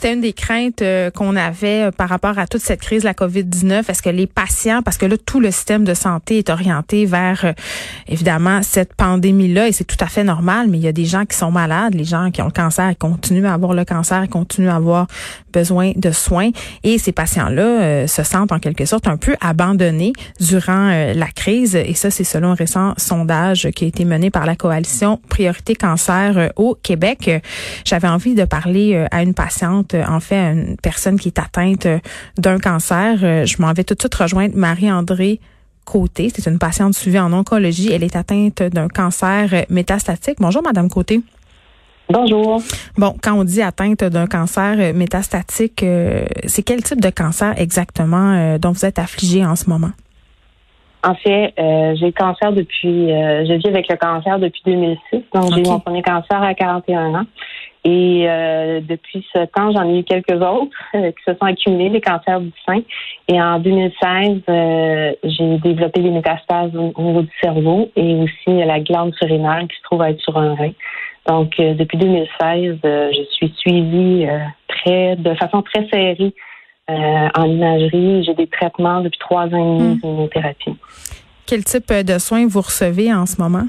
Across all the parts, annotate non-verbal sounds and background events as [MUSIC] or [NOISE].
C'était une des craintes euh, qu'on avait euh, par rapport à toute cette crise de la COVID-19. Est-ce que les patients, parce que là, tout le système de santé est orienté vers, euh, évidemment, cette pandémie-là, et c'est tout à fait normal, mais il y a des gens qui sont malades, les gens qui ont le cancer, ils continuent à avoir le cancer, ils continuent à avoir besoin de soins, et ces patients-là se sentent en quelque sorte un peu abandonnés durant la crise, et ça, c'est selon un récent sondage qui a été mené par la coalition Priorité Cancer au Québec. J'avais envie de parler à une patiente, en fait, à une personne qui est atteinte d'un cancer. Je m'en vais tout de suite rejoindre Marie-André Côté. C'est une patiente suivie en oncologie. Elle est atteinte d'un cancer métastatique. Bonjour, Madame Côté. Bonjour. Bon, quand on dit atteinte d'un cancer métastatique, c'est quel type de cancer exactement dont vous êtes affligée en ce moment? En fait, euh, j'ai le cancer depuis, euh, je vis avec le cancer depuis 2006. Donc, j'ai eu mon premier cancer à 41 ans. Et euh, depuis ce temps, j'en ai eu quelques autres qui se sont accumulés, des cancers du sein. Et en 2016, j'ai développé des métastases au niveau du cerveau et aussi la glande surrénale qui se trouve à être sur un rein. Donc, depuis 2016, je suis suivie très, de façon très serrée euh, en imagerie. J'ai des traitements depuis trois ans et demi d'immunothérapie. Quel type de soins vous recevez en ce moment?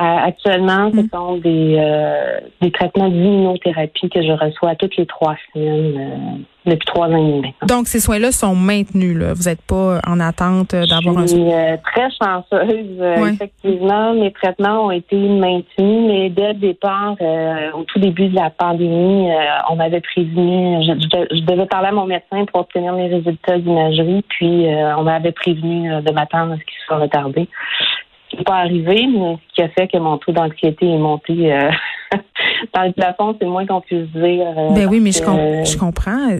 Euh, actuellement, ce hmm. sont des, euh, des traitements d'immunothérapie que je reçois toutes les trois semaines euh, depuis trois ans et demi Donc, ces soins-là sont maintenus. Là. Vous n'êtes pas en attente d'avoir un soin? Je suis très chanceuse. Effectivement, mes traitements ont été maintenus, mais dès le départ, au tout début de la pandémie, on m'avait prévenu, je, je, devais parler à mon médecin pour obtenir mes résultats d'imagerie, puis on m'avait prévenu de m'attendre à ce qu'il soit retardé n'est pas arrivé, mais ce qui a fait que mon taux d'anxiété est monté euh, [LAUGHS] dans le plafond, c'est moins qu'on puisse dire. Euh, ben oui, mais je, comprends.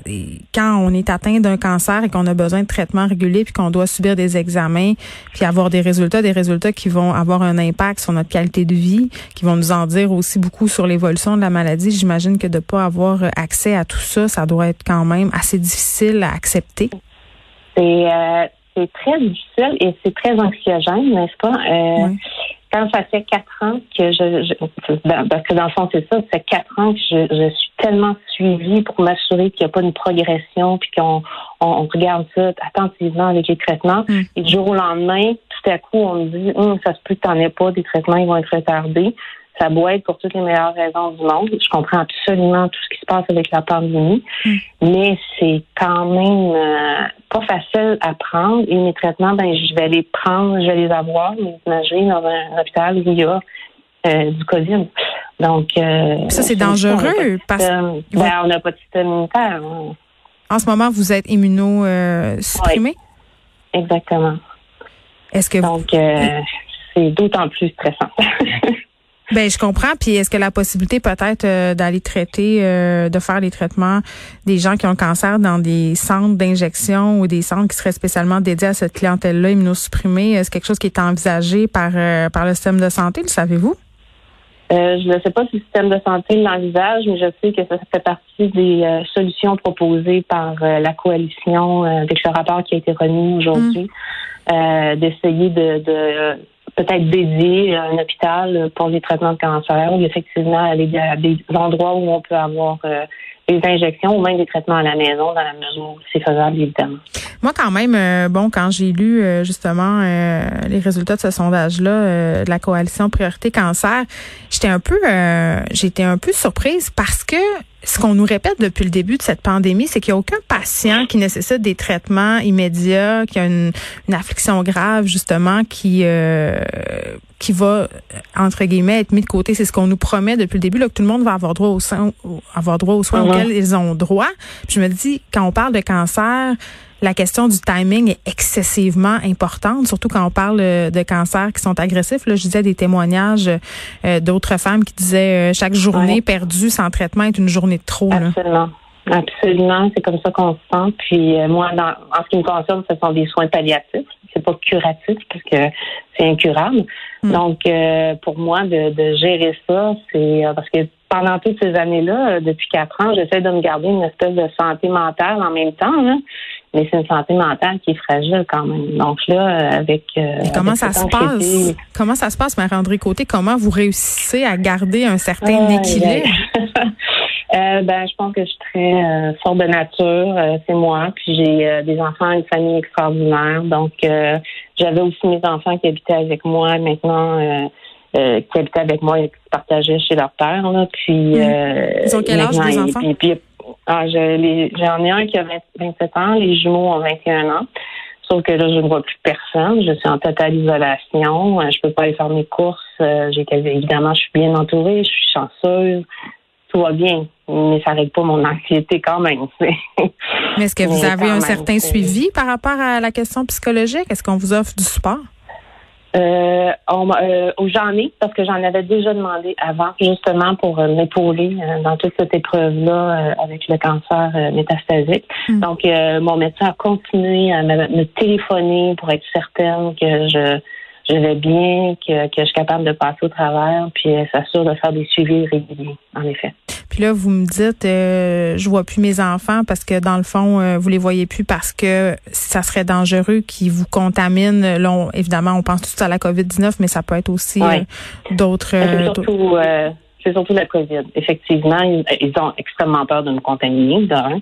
Quand on est atteint d'un cancer et qu'on a besoin de traitements réguliers, puis qu'on doit subir des examens, puis avoir des résultats, des résultats qui vont avoir un impact sur notre qualité de vie, qui vont nous en dire aussi beaucoup sur l'évolution de la maladie, j'imagine que de ne pas avoir accès à tout ça, ça doit être quand même assez difficile à accepter. C'est euh, c'est très difficile et c'est très anxiogène, n'est-ce pas? Euh, quand ça fait quatre ans que je, parce que dans le fond c'est ça, ça fait quatre ans que je, je suis tellement suivie pour m'assurer qu'il n'y a pas une progression puis qu'on on, regarde ça attentivement avec les traitements. Mm. Et du jour au lendemain, tout à coup on me dit hum, ça se peut que t'en aies pas, des traitements ils vont être retardés. Ça doit être pour toutes les meilleures raisons du monde. Je comprends absolument tout ce qui se passe avec la pandémie, mm. mais c'est quand même euh, pas facile à prendre. Et mes traitements, ben, je vais les prendre, je vais les avoir, mes imageries dans un, hôpital où il y a euh, du COVID. Donc, euh, ça, c'est dangereux parce que ben, on n'a pas de système immunitaire. Hein. En ce moment, vous êtes immunosupprimé? Exactement. Est-ce que Donc, c'est d'autant plus stressant. [LAUGHS] Ben je comprends. Puis est-ce que la possibilité peut-être euh, d'aller traiter, euh, de faire les traitements des gens qui ont le cancer dans des centres d'injection ou des centres qui seraient spécialement dédiés à cette clientèle-là immunosupprimée, est-ce quelque chose qui est envisagé par euh, par le système de santé, le savez-vous? je ne sais pas si le système de santé l'envisage, mais je sais que ça fait partie des solutions proposées par la coalition avec le rapport qui a été remis aujourd'hui, mmh. d'essayer de peut-être dédié à un hôpital pour les traitements de cancer, ou effectivement aller à des endroits où on peut avoir euh, des injections ou même des traitements à la maison dans la mesure où c'est faisable, évidemment. Moi, quand même, euh, bon, quand j'ai lu euh, justement les résultats de ce sondage-là de la coalition Priorité Cancer, j'étais un peu, j'étais un peu surprise parce que ce qu'on nous répète depuis le début de cette pandémie, c'est qu'il n'y a aucun patient qui nécessite des traitements immédiats, qui a une, affliction grave, justement, qui euh, qui va, entre guillemets, être mis de côté. C'est ce qu'on nous promet depuis le début, là, que tout le monde va avoir droit aux soins, avoir droit aux soins auxquels ils ont droit. Puis je me dis, quand on parle de cancer, la question du timing est excessivement importante, surtout quand on parle euh, de cancers qui sont agressifs. Là, je disais des témoignages euh, d'autres femmes qui disaient euh, chaque journée perdue sans traitement est une journée de trop. Absolument. Absolument, c'est comme ça qu'on se sent. Puis moi, dans, en ce qui me concerne, ce sont des soins palliatifs. C'est pas curatif parce que c'est incurable. Hmm. Donc, pour moi, de, de gérer ça, c'est parce que pendant toutes ces années-là, depuis quatre ans, j'essaie de me garder une espèce de santé mentale en même temps. Mais c'est une santé mentale qui est fragile quand même. Donc là, avec euh, comment ça se passe? Comment ça se passe, Marie-André Côté? Comment vous réussissez à garder un certain équilibre? [LAUGHS] Euh, ben, je pense que je suis très euh, forte de nature. Euh, c'est moi. Puis j'ai des enfants, une famille extraordinaire. Donc, j'avais aussi mes enfants qui habitaient avec moi. Maintenant, qui habitaient avec moi et qui partageaient chez leur père. Là. Puis, mmh. Ils ont quel âge, les enfants? Puis, ah, j'en ai un qui a 27 ans. Les jumeaux ont 21 ans. Sauf que là, je ne vois plus personne. Je suis en totale isolation. Je peux pas aller faire mes courses. J'ai évidemment, je suis bien entourée. Je suis chanceuse tout va bien, mais ça règle pas mon anxiété quand même. mais est-ce que vous avez un certain suivi par rapport à la question psychologique? Est-ce qu'on vous offre du support? Euh, euh j'en ai parce que j'en avais déjà demandé avant, justement pour euh, m'épauler euh, dans toute cette épreuve-là avec le cancer métastasique. Hmm. Donc, mon médecin a continué à me, téléphoner pour être certaine que je je vais bien, que, que je suis capable de passer au travers, puis s'assure de faire des suivis réguliers, en effet. Puis là, vous me dites, euh, je vois plus mes enfants parce que dans le fond, euh, vous les voyez plus parce que ça serait dangereux qu'ils vous contaminent. Là, évidemment, on pense tout à la COVID-19, mais ça peut être aussi euh, d'autres. Surtout, c'est surtout la COVID. Effectivement, ils, ont extrêmement peur de me contaminer, d'un.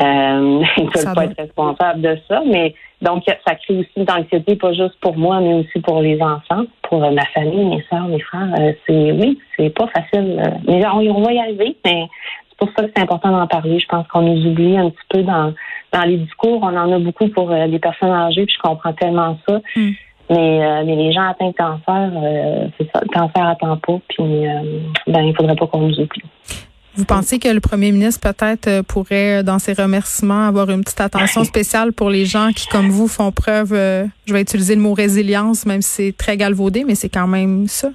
Euh, [LAUGHS] ils ne peuvent pas être responsables de ça, mais donc ça crée aussi une anxiété, pas juste pour moi, mais aussi pour les enfants, pour ma famille, mes soeurs, mes frères. c'est oui, c'est pas facile. mais on, on va y arriver, mais c'est pour ça que c'est important d'en parler. Je pense qu'on nous oublie un petit peu dans dans les discours. On en a beaucoup pour les personnes âgées, puis je comprends tellement ça. Mm. Mais, euh, mais les gens atteints de cancer, euh, c'est ça, le cancer attend pas, puis euh, ben il faudrait pas qu'on nous oublie. Vous pensez que le premier ministre peut-être pourrait, dans ses remerciements, avoir une petite attention spéciale pour les gens qui, comme vous, font preuve, je vais utiliser le mot résilience, même si c'est très galvaudé, mais c'est quand même ça?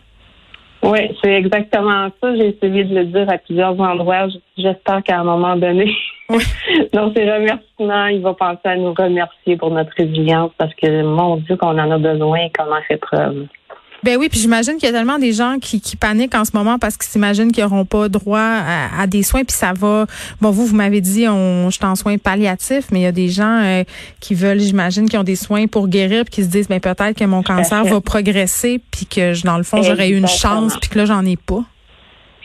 Oui, c'est exactement ça. J'ai essayé de le dire à plusieurs endroits. J'espère qu'à un moment donné, dans [LAUGHS] ses remerciements, il va penser à nous remercier pour notre résilience parce que, mon Dieu, qu'on en a besoin et qu'on en fait preuve. Ben oui, puis j'imagine qu'il y a tellement des gens qui, qui paniquent en ce moment parce qu'ils s'imaginent qu'ils n'auront pas droit à, des soins, puis ça va. Bon, vous, vous m'avez dit, on, je suis en soins palliatifs, mais il y a des gens euh, qui veulent, j'imagine, qui ont des soins pour guérir, puis qui se disent, ben peut-être que mon cancer va progresser, puis que dans le fond, j'aurais eu une chance, puis que là, j'en ai pas.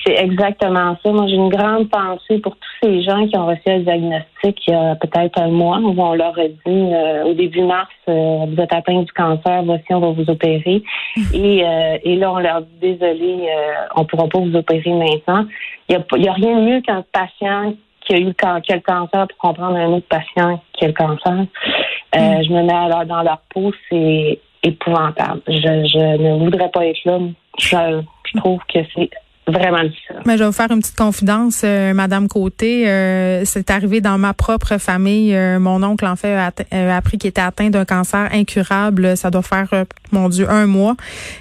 C'est exactement ça. Moi, j'ai une grande pensée pour tous ces gens qui ont reçu un diagnostic il y a peut-être un mois où on leur a dit euh, au début mars, euh, vous êtes atteint du cancer, voici, on va vous opérer. [LAUGHS] Et, euh, et là, on leur dit désolé, on ne pourra pas vous opérer maintenant. Il n'y a, a, rien de mieux qu'un patient qui a eu le, cancer pour comprendre un autre patient qui a le cancer. Mm. Je me mets alors dans leur peau, c'est épouvantable. Je, je ne voudrais pas être là. Je, je trouve que c'est vraiment Mais je vais vous faire une petite confidence, euh, Madame Côté. Euh, c'est arrivé dans ma propre famille. Euh, mon oncle, en fait, a, appris qu'il était atteint d'un cancer incurable. Ça doit faire, mon Dieu, un mois.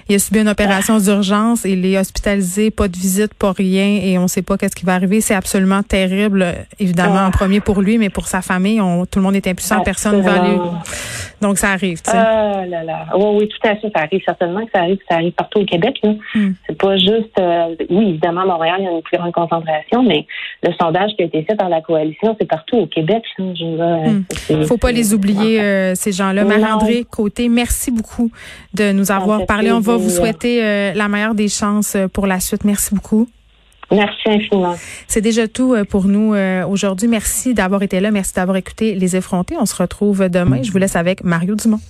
Il a subi une opération d'urgence. Il est hospitalisé, pas de visite, pas rien, et on ne sait pas qu'est-ce qui va arriver. C'est absolument terrible, évidemment, en premier pour lui, mais pour sa famille, on, tout le monde est impuissant. Personne ne va aller. Donc, ça arrive, tu sais. Ah là là. Oui, oui, tout à fait. Ça arrive certainement que ça arrive. Ça arrive partout au Québec. Hmm. C'est pas juste oui, évidemment, à Montréal, il y a une plus grande concentration, mais le sondage qui a été fait par la coalition, c'est partout au Québec. Il ne hmm. faut pas les oublier, euh, ces gens-là. Marie-André Côté, merci beaucoup de nous avoir parlé. On va vous souhaiter euh, la meilleure des chances euh, pour la suite. Merci beaucoup. Merci infiniment. C'est déjà tout pour nous aujourd'hui. Merci d'avoir été là. Merci d'avoir écouté Les Effrontés. On se retrouve demain. Je vous laisse avec Mario Dumont.